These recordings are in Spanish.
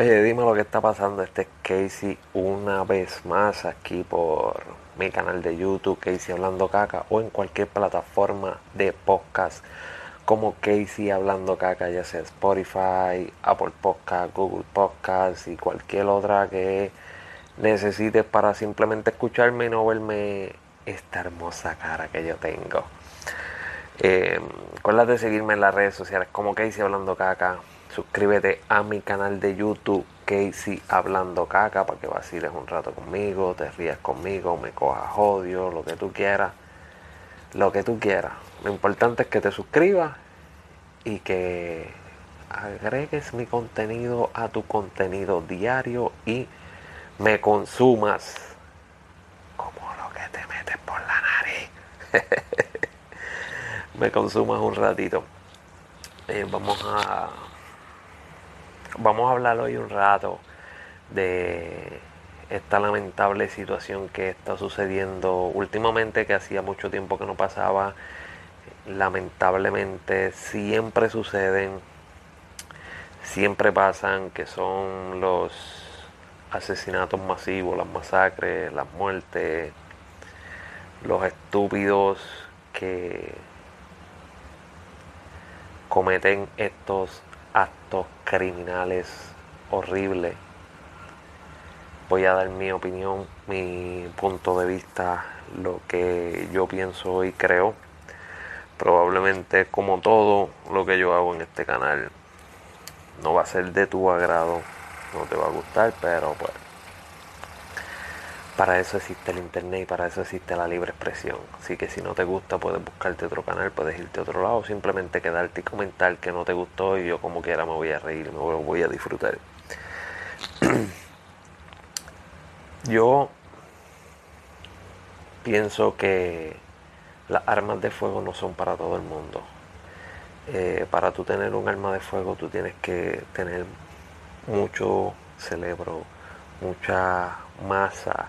Oye, dime lo que está pasando. Este es Casey una vez más aquí por mi canal de YouTube, Casey Hablando Caca, o en cualquier plataforma de podcast como Casey Hablando Caca, ya sea Spotify, Apple Podcast, Google Podcast y cualquier otra que necesites para simplemente escucharme y no verme esta hermosa cara que yo tengo. Eh, acuérdate de seguirme en las redes sociales como Casey Hablando Caca. Suscríbete a mi canal de YouTube Casey Hablando Caca para que vaciles un rato conmigo, te rías conmigo, me cojas odio, lo que tú quieras. Lo que tú quieras. Lo importante es que te suscribas y que agregues mi contenido a tu contenido diario y me consumas como lo que te metes por la nariz. me consumas un ratito. Eh, vamos a vamos a hablar hoy un rato de esta lamentable situación que está sucediendo últimamente, que hacía mucho tiempo que no pasaba. Lamentablemente siempre suceden, siempre pasan, que son los asesinatos masivos, las masacres, las muertes, los estúpidos que cometen estos actos criminales horribles. Voy a dar mi opinión, mi punto de vista, lo que yo pienso y creo. Probablemente como todo lo que yo hago en este canal no va a ser de tu agrado, no te va a gustar, pero pues para eso existe el internet y para eso existe la libre expresión. Así que si no te gusta puedes buscarte otro canal, puedes irte a otro lado, simplemente quedarte y comentar que no te gustó y yo como quiera me voy a reír, me voy a disfrutar. yo pienso que las armas de fuego no son para todo el mundo. Eh, para tú tener un arma de fuego tú tienes que tener mucho cerebro, mucha masa,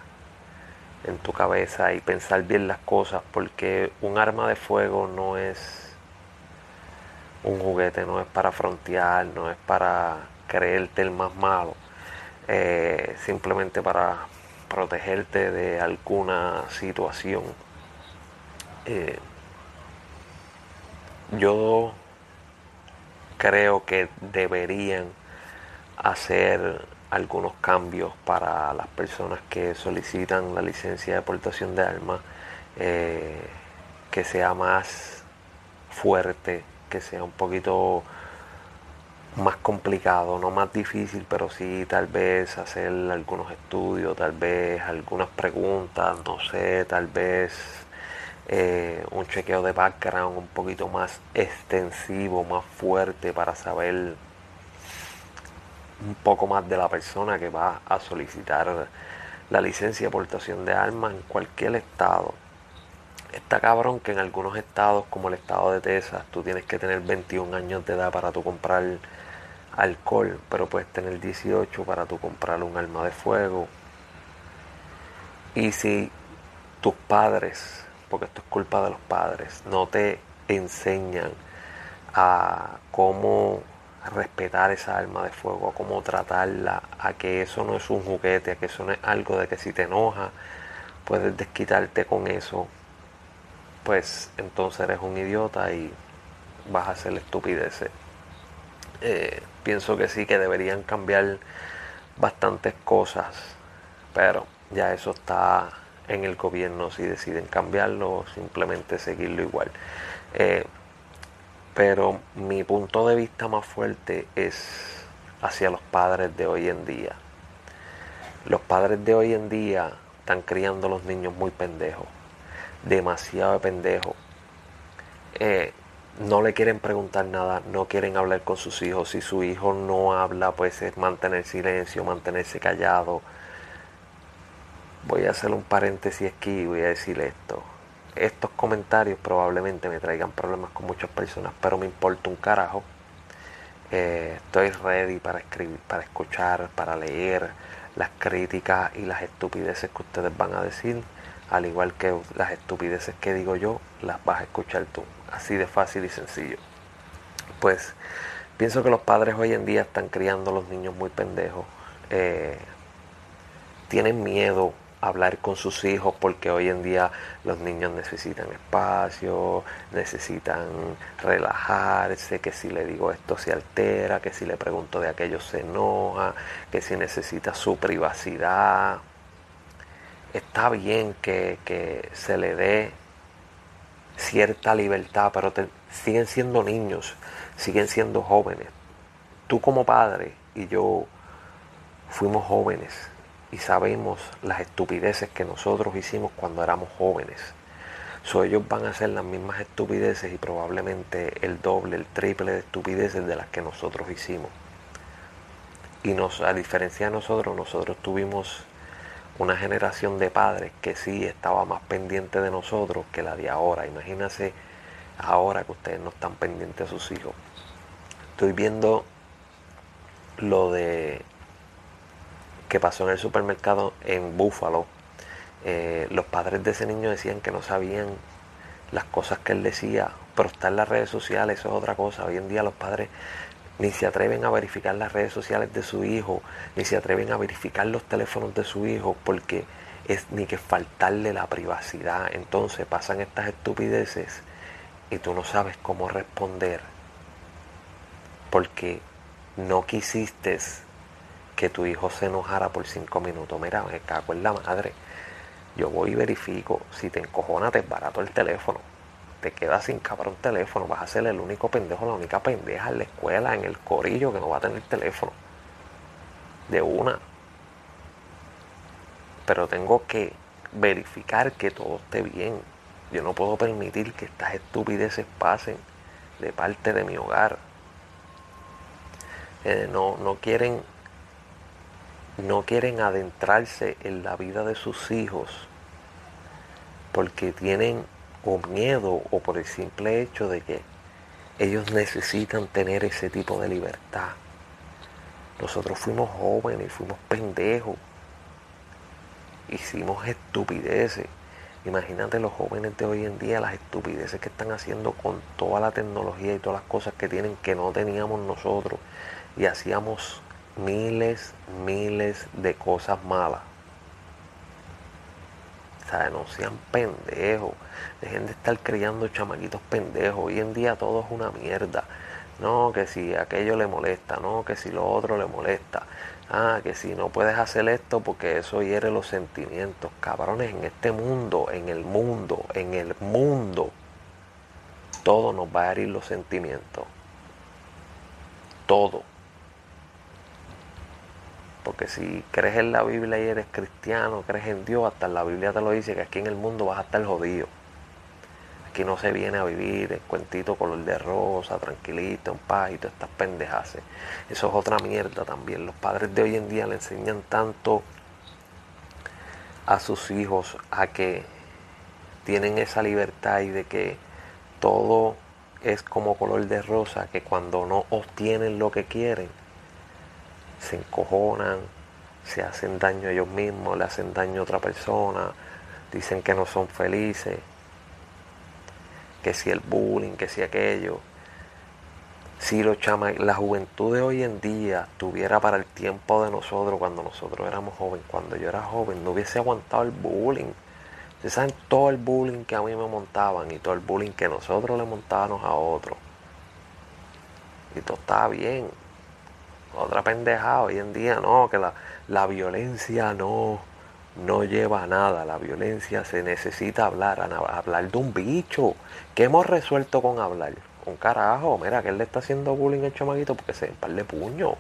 en tu cabeza y pensar bien las cosas, porque un arma de fuego no es un juguete, no es para frontear, no es para creerte el más malo, eh, simplemente para protegerte de alguna situación. Eh, yo creo que deberían hacer algunos cambios para las personas que solicitan la licencia de portación de armas, eh, que sea más fuerte, que sea un poquito más complicado, no más difícil, pero sí tal vez hacer algunos estudios, tal vez algunas preguntas, no sé, tal vez eh, un chequeo de background un poquito más extensivo, más fuerte para saber un poco más de la persona que va a solicitar la licencia de portación de armas en cualquier estado. Está cabrón que en algunos estados, como el estado de Texas, tú tienes que tener 21 años de edad para tu comprar alcohol, pero puedes tener 18 para tu comprar un arma de fuego. Y si tus padres, porque esto es culpa de los padres, no te enseñan a cómo respetar esa arma de fuego, a cómo tratarla, a que eso no es un juguete, a que eso no es algo de que si te enoja puedes desquitarte con eso, pues entonces eres un idiota y vas a hacer estupideces. Eh, pienso que sí, que deberían cambiar bastantes cosas, pero ya eso está en el gobierno si deciden cambiarlo simplemente seguirlo igual. Eh, pero mi punto de vista más fuerte es hacia los padres de hoy en día. Los padres de hoy en día están criando a los niños muy pendejos, demasiado pendejos. Eh, no le quieren preguntar nada, no quieren hablar con sus hijos. Si su hijo no habla, pues es mantener silencio, mantenerse callado. Voy a hacer un paréntesis aquí y voy a decir esto estos comentarios probablemente me traigan problemas con muchas personas, pero me importa un carajo. Eh, estoy ready para escribir, para escuchar, para leer las críticas y las estupideces que ustedes van a decir, al igual que las estupideces que digo yo, las vas a escuchar tú. Así de fácil y sencillo. Pues Pienso que los padres hoy en día están criando a los niños muy pendejos. Eh, tienen miedo hablar con sus hijos porque hoy en día los niños necesitan espacio, necesitan relajarse, que si le digo esto se altera, que si le pregunto de aquello se enoja, que si necesita su privacidad. Está bien que, que se le dé cierta libertad, pero siguen siendo niños, siguen siendo jóvenes. Tú como padre y yo fuimos jóvenes y sabemos las estupideces que nosotros hicimos cuando éramos jóvenes. So, ellos van a hacer las mismas estupideces y probablemente el doble, el triple de estupideces de las que nosotros hicimos. Y nos, a diferencia de nosotros, nosotros tuvimos una generación de padres que sí estaba más pendiente de nosotros que la de ahora. Imagínense ahora que ustedes no están pendientes a sus hijos. Estoy viendo lo de que pasó en el supermercado en Búfalo. Eh, los padres de ese niño decían que no sabían las cosas que él decía, pero está en las redes sociales, eso es otra cosa. Hoy en día los padres ni se atreven a verificar las redes sociales de su hijo, ni se atreven a verificar los teléfonos de su hijo, porque es ni que faltarle la privacidad. Entonces pasan estas estupideces y tú no sabes cómo responder, porque no quisiste que tu hijo se enojara por cinco minutos. Mira, me cago en la madre. Yo voy y verifico. Si te encojona, te barato el teléfono te quedas sin cabrón teléfono, vas a ser el único pendejo, la única pendeja en la escuela, en el corillo que no va a tener teléfono. De una. Pero tengo que verificar que todo esté bien. Yo no puedo permitir que estas estupideces pasen de parte de mi hogar. Eh, no, no quieren no quieren adentrarse en la vida de sus hijos porque tienen o miedo o por el simple hecho de que ellos necesitan tener ese tipo de libertad. Nosotros fuimos jóvenes, fuimos pendejos, hicimos estupideces. Imagínate los jóvenes de hoy en día, las estupideces que están haciendo con toda la tecnología y todas las cosas que tienen que no teníamos nosotros. Y hacíamos miles, miles de cosas malas. O sea, no pendejos. Dejen de estar criando chamaquitos pendejos. Hoy en día todo es una mierda. No, que si aquello le molesta, no, que si lo otro le molesta. Ah, que si no puedes hacer esto porque eso hiere los sentimientos. Cabrones, en este mundo, en el mundo, en el mundo, todo nos va a herir los sentimientos. Todo. Porque si crees en la Biblia y eres cristiano, crees en Dios, hasta la Biblia te lo dice que aquí en el mundo vas a estar jodido. Aquí no se viene a vivir el cuentito color de rosa, tranquilito, en paz y todas estas pendejas. Eso es otra mierda también. Los padres de hoy en día le enseñan tanto a sus hijos a que tienen esa libertad y de que todo es como color de rosa, que cuando no obtienen lo que quieren, se encojonan, se hacen daño a ellos mismos, le hacen daño a otra persona, dicen que no son felices, que si el bullying, que si aquello. Si lo chama, la juventud de hoy en día tuviera para el tiempo de nosotros, cuando nosotros éramos jóvenes, cuando yo era joven, no hubiese aguantado el bullying. Ustedes saben todo el bullying que a mí me montaban y todo el bullying que nosotros le montábamos a otros. Y todo estaba bien otra pendejada hoy en día, no, que la, la violencia no, no lleva a nada, la violencia se necesita hablar, hablar de un bicho. ¿Qué hemos resuelto con hablar? Un carajo, mira que él le está haciendo bullying al chamaquito porque se de puño,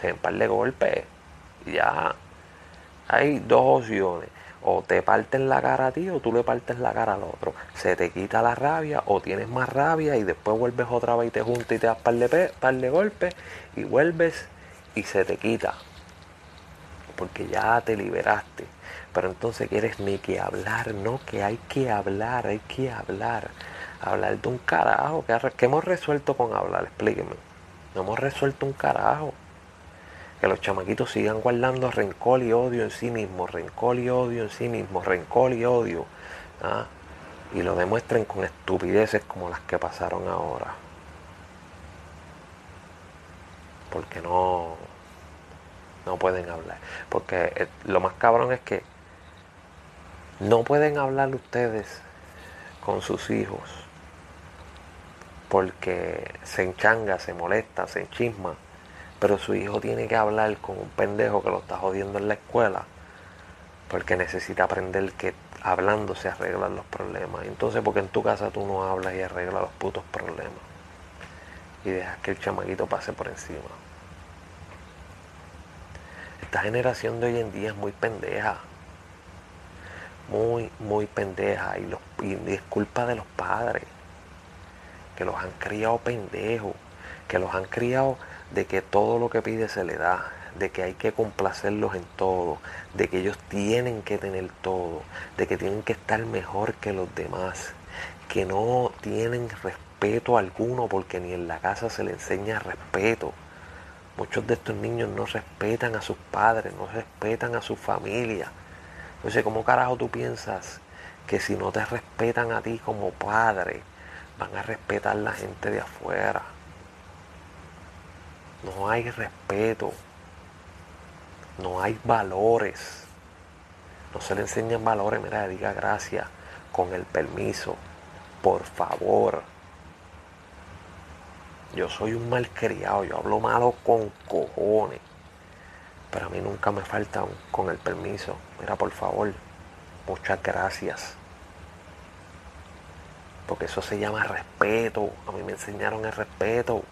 se den par de golpes. Y ya hay dos opciones. O te parten la cara a ti o tú le partes la cara al otro. Se te quita la rabia o tienes más rabia y después vuelves otra vez y te juntas y te das par de, de golpes y vuelves y se te quita. Porque ya te liberaste. Pero entonces quieres ni que hablar, no, que hay que hablar, hay que hablar. Hablar de un carajo. ¿Qué hemos resuelto con hablar? Explíqueme. No hemos resuelto un carajo que los chamaquitos sigan guardando rencor y odio en sí mismos, rencor y odio en sí mismos, rencor y odio. ¿ah? Y lo demuestren con estupideces como las que pasaron ahora. porque no, no pueden hablar. Porque eh, lo más cabrón es que no pueden hablar ustedes con sus hijos porque se enchanga, se molesta, se enchisma, pero su hijo tiene que hablar con un pendejo que lo está jodiendo en la escuela porque necesita aprender que hablando se arreglan los problemas. Entonces, porque en tu casa tú no hablas y arreglas los putos problemas y dejas que el chamaquito pase por encima. Esta generación de hoy en día es muy pendeja. Muy, muy pendeja. Y, los, y es culpa de los padres. Que los han criado pendejos. Que los han criado de que todo lo que pide se le da. De que hay que complacerlos en todo. De que ellos tienen que tener todo. De que tienen que estar mejor que los demás. Que no tienen respeto alguno porque ni en la casa se le enseña respeto Muchos de estos niños no respetan a sus padres, no respetan a su familia. Entonces, ¿cómo carajo tú piensas que si no te respetan a ti como padre, van a respetar la gente de afuera? No hay respeto. No hay valores. No se le enseñan valores. Mira, diga gracias. Con el permiso. Por favor. Yo soy un malcriado, yo hablo malo con cojones. Pero a mí nunca me falta con el permiso. Mira, por favor, muchas gracias. Porque eso se llama respeto. A mí me enseñaron el respeto.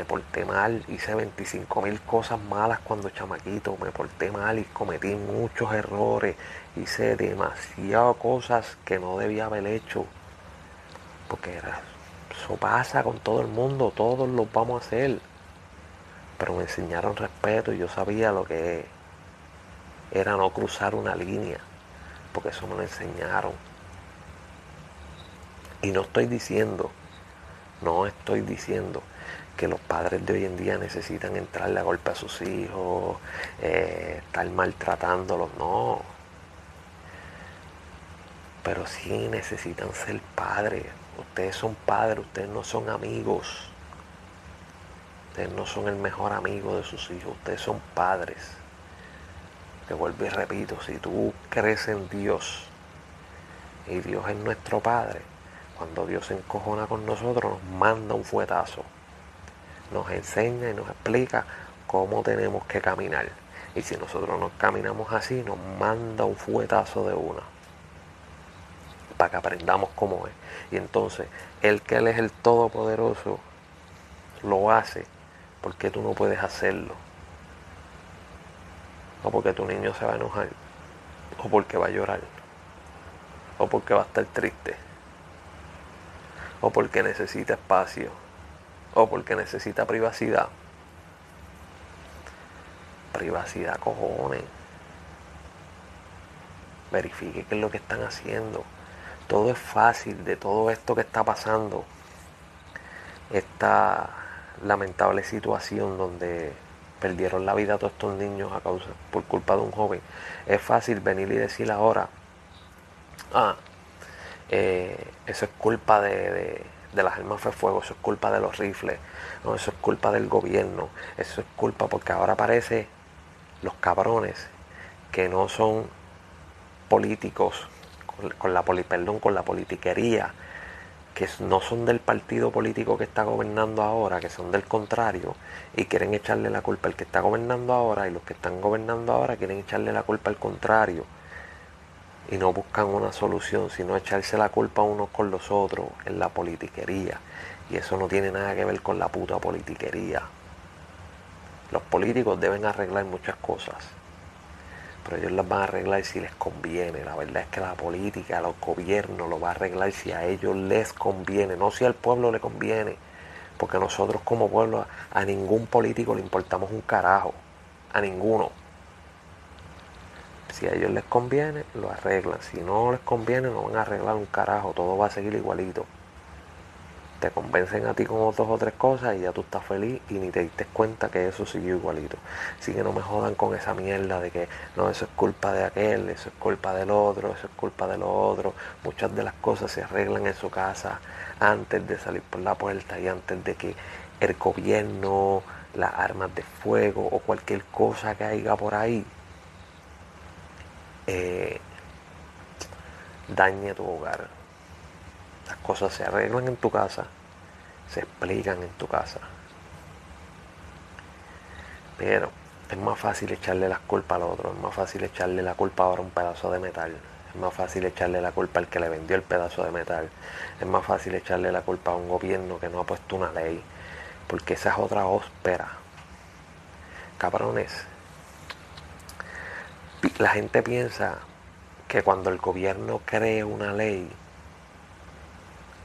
Me porté mal, hice 25 mil cosas malas cuando chamaquito. Me porté mal y cometí muchos errores. Hice demasiadas cosas que no debía haber hecho. Porque eso pasa con todo el mundo, todos lo vamos a hacer. Pero me enseñaron respeto y yo sabía lo que era no cruzar una línea, porque eso me lo enseñaron. Y no estoy diciendo, no estoy diciendo que los padres de hoy en día necesitan entrarle a golpe a sus hijos, eh, estar maltratándolos, no. Pero sí necesitan ser padres, Ustedes son padres, ustedes no son amigos. Ustedes no son el mejor amigo de sus hijos, ustedes son padres. Te vuelvo y repito, si tú crees en Dios y Dios es nuestro Padre, cuando Dios se encojona con nosotros nos manda un fuetazo, nos enseña y nos explica cómo tenemos que caminar. Y si nosotros nos caminamos así, nos manda un fuetazo de una para que aprendamos cómo es. Y entonces, el que Él es el Todopoderoso lo hace, porque tú no puedes hacerlo? O porque tu niño se va a enojar, o porque va a llorar, o porque va a estar triste, o porque necesita espacio, o porque necesita privacidad. Privacidad, cojones. Verifique qué es lo que están haciendo todo es fácil de todo esto que está pasando, esta lamentable situación donde perdieron la vida todos estos niños a causa, por culpa de un joven, es fácil venir y decir ahora, ah, eh, eso es culpa de, las armas de fuego, eso es culpa de los rifles, no, eso es culpa del gobierno, eso es culpa porque ahora parece los cabrones que no son políticos con la, perdón, con la politiquería, que no son del partido político que está gobernando ahora, que son del contrario, y quieren echarle la culpa al que está gobernando ahora, y los que están gobernando ahora quieren echarle la culpa al contrario, y no buscan una solución, sino echarse la culpa unos con los otros en la politiquería. Y eso no tiene nada que ver con la puta politiquería. Los políticos deben arreglar muchas cosas pero ellos las van a arreglar si les conviene. La verdad es que la política, los gobiernos lo va a arreglar si a ellos les conviene, no si al pueblo le conviene. Porque nosotros como pueblo a ningún político le importamos un carajo, a ninguno. Si a ellos les conviene, lo arreglan. Si no les conviene, no van a arreglar un carajo, todo va a seguir igualito te convencen a ti con dos o tres cosas y ya tú estás feliz y ni te diste cuenta que eso siguió igualito. Así que no me jodan con esa mierda de que no, eso es culpa de aquel, eso es culpa del otro, eso es culpa de otro. Muchas de las cosas se arreglan en su casa antes de salir por la puerta y antes de que el gobierno, las armas de fuego o cualquier cosa que haya por ahí eh, dañe tu hogar. Las cosas se arreglan en tu casa, se explican en tu casa. Pero es más fácil echarle las culpas al otro, es más fácil echarle la culpa ahora a un pedazo de metal, es más fácil echarle la culpa al que le vendió el pedazo de metal, es más fácil echarle la culpa a un gobierno que no ha puesto una ley, porque esa es otra óspera. Cabrones, la gente piensa que cuando el gobierno cree una ley,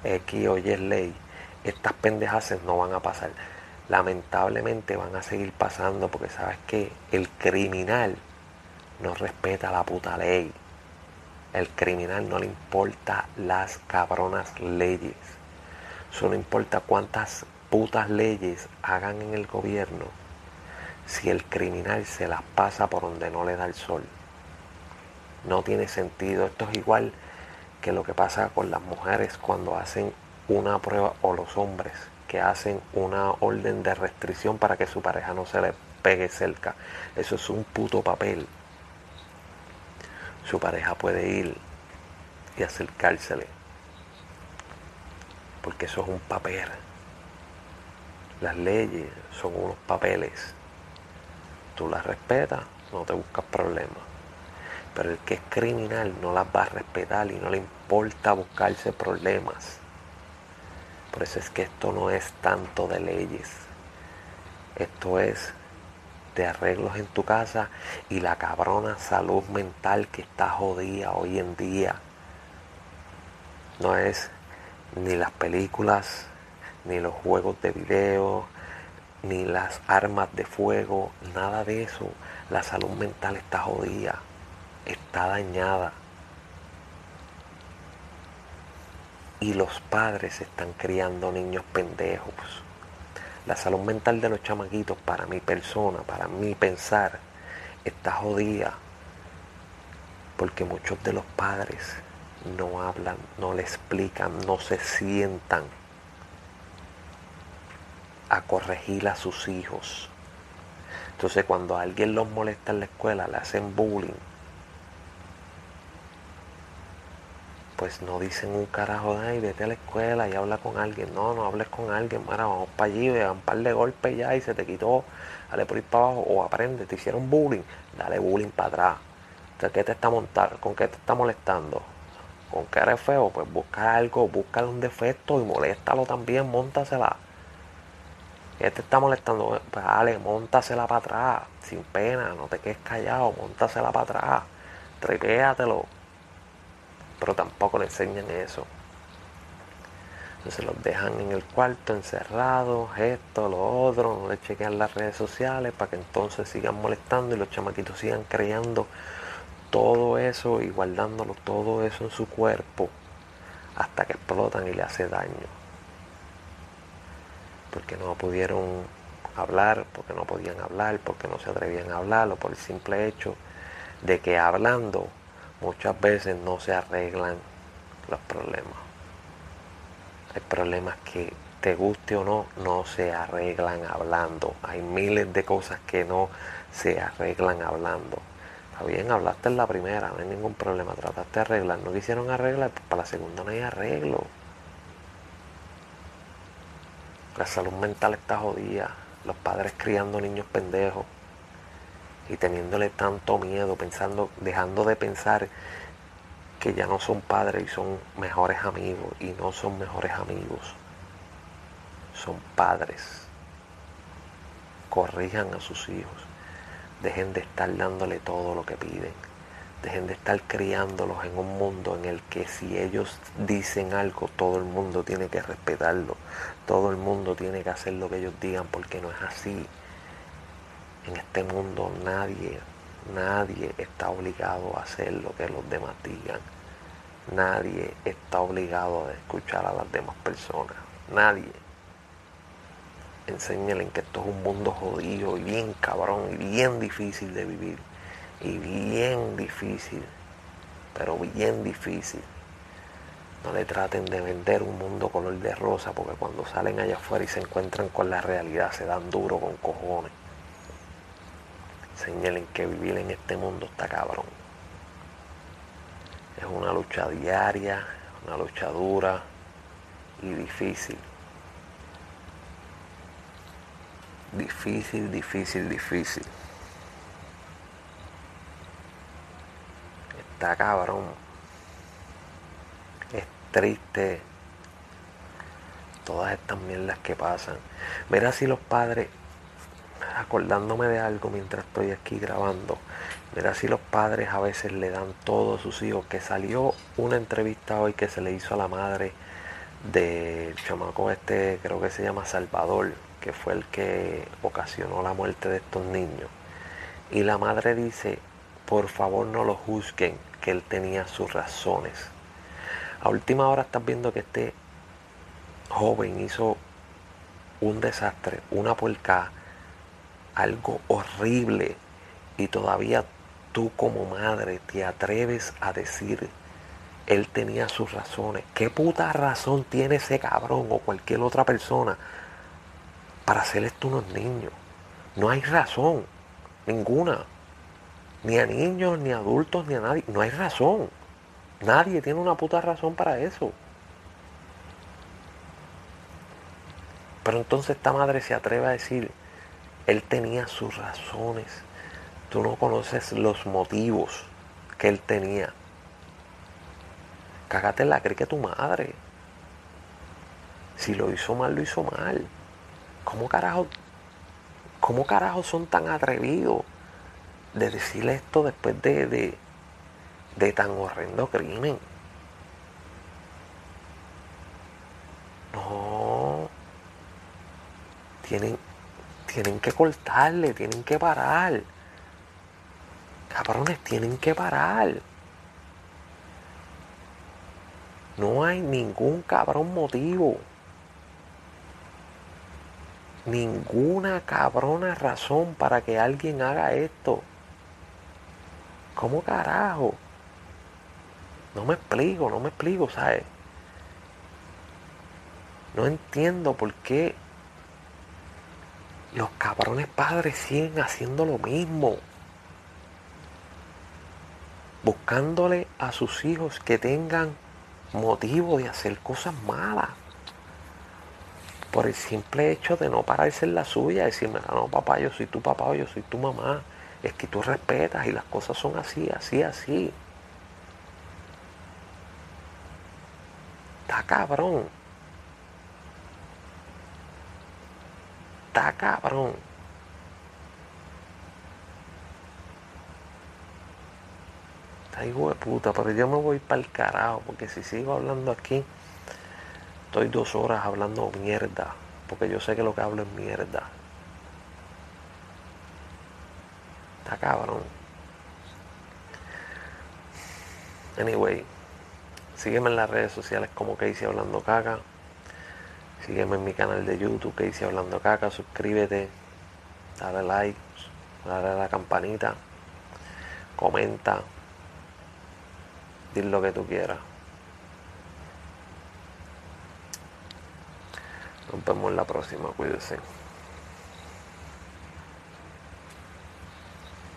X o Y ley, estas pendejas no van a pasar. Lamentablemente van a seguir pasando porque sabes que el criminal no respeta la puta ley. El criminal no le importa las cabronas leyes. Eso no importa cuántas putas leyes hagan en el gobierno si el criminal se las pasa por donde no le da el sol. No tiene sentido. Esto es igual que lo que pasa con las mujeres cuando hacen una prueba o los hombres que hacen una orden de restricción para que su pareja no se le pegue cerca. Eso es un puto papel. Su pareja puede ir y acercársele. Porque eso es un papel. Las leyes son unos papeles. Tú las respetas, no te buscas problemas. Pero el que es criminal no las va a respetar y no le importa buscarse problemas. Por eso es que esto no es tanto de leyes. Esto es de arreglos en tu casa y la cabrona salud mental que está jodida hoy en día. No es ni las películas, ni los juegos de video, ni las armas de fuego, nada de eso. La salud mental está jodida, está dañada. Y los padres están criando niños pendejos. La salud mental de los chamaquitos, para mi persona, para mi pensar, está jodida. Porque muchos de los padres no hablan, no le explican, no se sientan a corregir a sus hijos. Entonces cuando alguien los molesta en la escuela, le hacen bullying, pues no dicen un carajo ahí, vete a la escuela y habla con alguien. No, no hables con alguien, mira, vamos para allí, ve un par de golpes ya y se te quitó, dale por ir para abajo o aprende, te hicieron bullying, dale bullying para atrás. ¿qué te está montar? ¿Con qué te está molestando? ¿Con qué eres feo? Pues busca algo, búscale un defecto y moléstalo también, montasela. ¿Qué te está molestando? Pues dale, montasela para atrás, sin pena, no te quedes callado, montasela para atrás, tripéatelo pero tampoco le enseñan eso. Entonces los dejan en el cuarto encerrados, esto, lo otro, no le chequean las redes sociales para que entonces sigan molestando y los chamaquitos sigan creando todo eso y guardándolo todo eso en su cuerpo hasta que explotan y le hace daño. Porque no pudieron hablar, porque no podían hablar, porque no se atrevían a hablar, o por el simple hecho de que hablando muchas veces no se arreglan los problemas. Hay problemas que te guste o no, no se arreglan hablando. Hay miles de cosas que no se arreglan hablando. Está bien, hablaste en la primera, no hay ningún problema, trataste de arreglar. No quisieron arreglar, pues para la segunda no hay arreglo. La salud mental está jodida. Los padres criando niños pendejos y teniéndole tanto miedo, pensando, dejando de pensar que ya no son padres y son mejores amigos y no son mejores amigos, son padres. Corrijan a sus hijos, dejen de estar dándole todo lo que piden, dejen de estar criándolos en un mundo en el que si ellos dicen algo, todo el mundo tiene que respetarlo, todo el mundo tiene que hacer lo que ellos digan porque no es así en este mundo nadie, nadie está obligado a hacer lo que los demás digan. Nadie está obligado a escuchar a las demás personas. Nadie. Enséñalen que esto es un mundo jodido y bien cabrón y bien difícil de vivir. Y bien difícil. Pero bien difícil. No le traten de vender un mundo color de rosa porque cuando salen allá afuera y se encuentran con la realidad se dan duro con cojones. Señalen que vivir en este mundo está cabrón. Es una lucha diaria, una lucha dura y difícil. Difícil, difícil, difícil. Cabrón. Es triste todas estas mierdas que pasan. Mira si los padres, acordándome de algo mientras estoy aquí grabando, mira si los padres a veces le dan todo a sus hijos, que salió una entrevista hoy que se le hizo a la madre del chamaco este, creo que se llama Salvador, que fue el que ocasionó la muerte de estos niños. Y la madre dice, por favor no lo juzguen, que él tenía sus razones. A última hora estás viendo que este joven hizo un desastre, una puerca, algo horrible, y todavía tú como madre te atreves a decir, él tenía sus razones. ¿Qué puta razón tiene ese cabrón o cualquier otra persona para hacer esto unos niños. No hay razón, ninguna. Ni a niños, ni a adultos, ni a nadie. No hay razón. Nadie tiene una puta razón para eso. Pero entonces esta madre se atreve a decir, él tenía sus razones. Tú no conoces los motivos que él tenía. Cágate en la que tu madre. Si lo hizo mal, lo hizo mal. ¿Cómo carajo, cómo carajo son tan atrevidos de decirle esto después de, de, tan horrendo crimen? No. Tienen, tienen que cortarle, tienen que parar. Cabrones, tienen que parar. No hay ningún cabrón motivo ninguna cabrona razón para que alguien haga esto. ¿Cómo carajo? No me explico, no me explico, ¿sabes? No entiendo por qué los cabrones padres siguen haciendo lo mismo. Buscándole a sus hijos que tengan motivo de hacer cosas malas por el simple hecho de no pararse en la suya, decirme, no papá, yo soy tu papá o yo soy tu mamá. Es que tú respetas y las cosas son así, así, así. Está cabrón. Está cabrón. Está hijo de puta, pero yo me voy para el carajo, porque si sigo hablando aquí, Estoy dos horas hablando mierda, porque yo sé que lo que hablo es mierda. Está cabrón. Anyway, sígueme en las redes sociales como hice hablando caca. Sígueme en mi canal de YouTube hice hablando caca. Suscríbete, dale like, dale a la campanita, comenta, di lo que tú quieras. Nos vemos en la próxima, cuídense.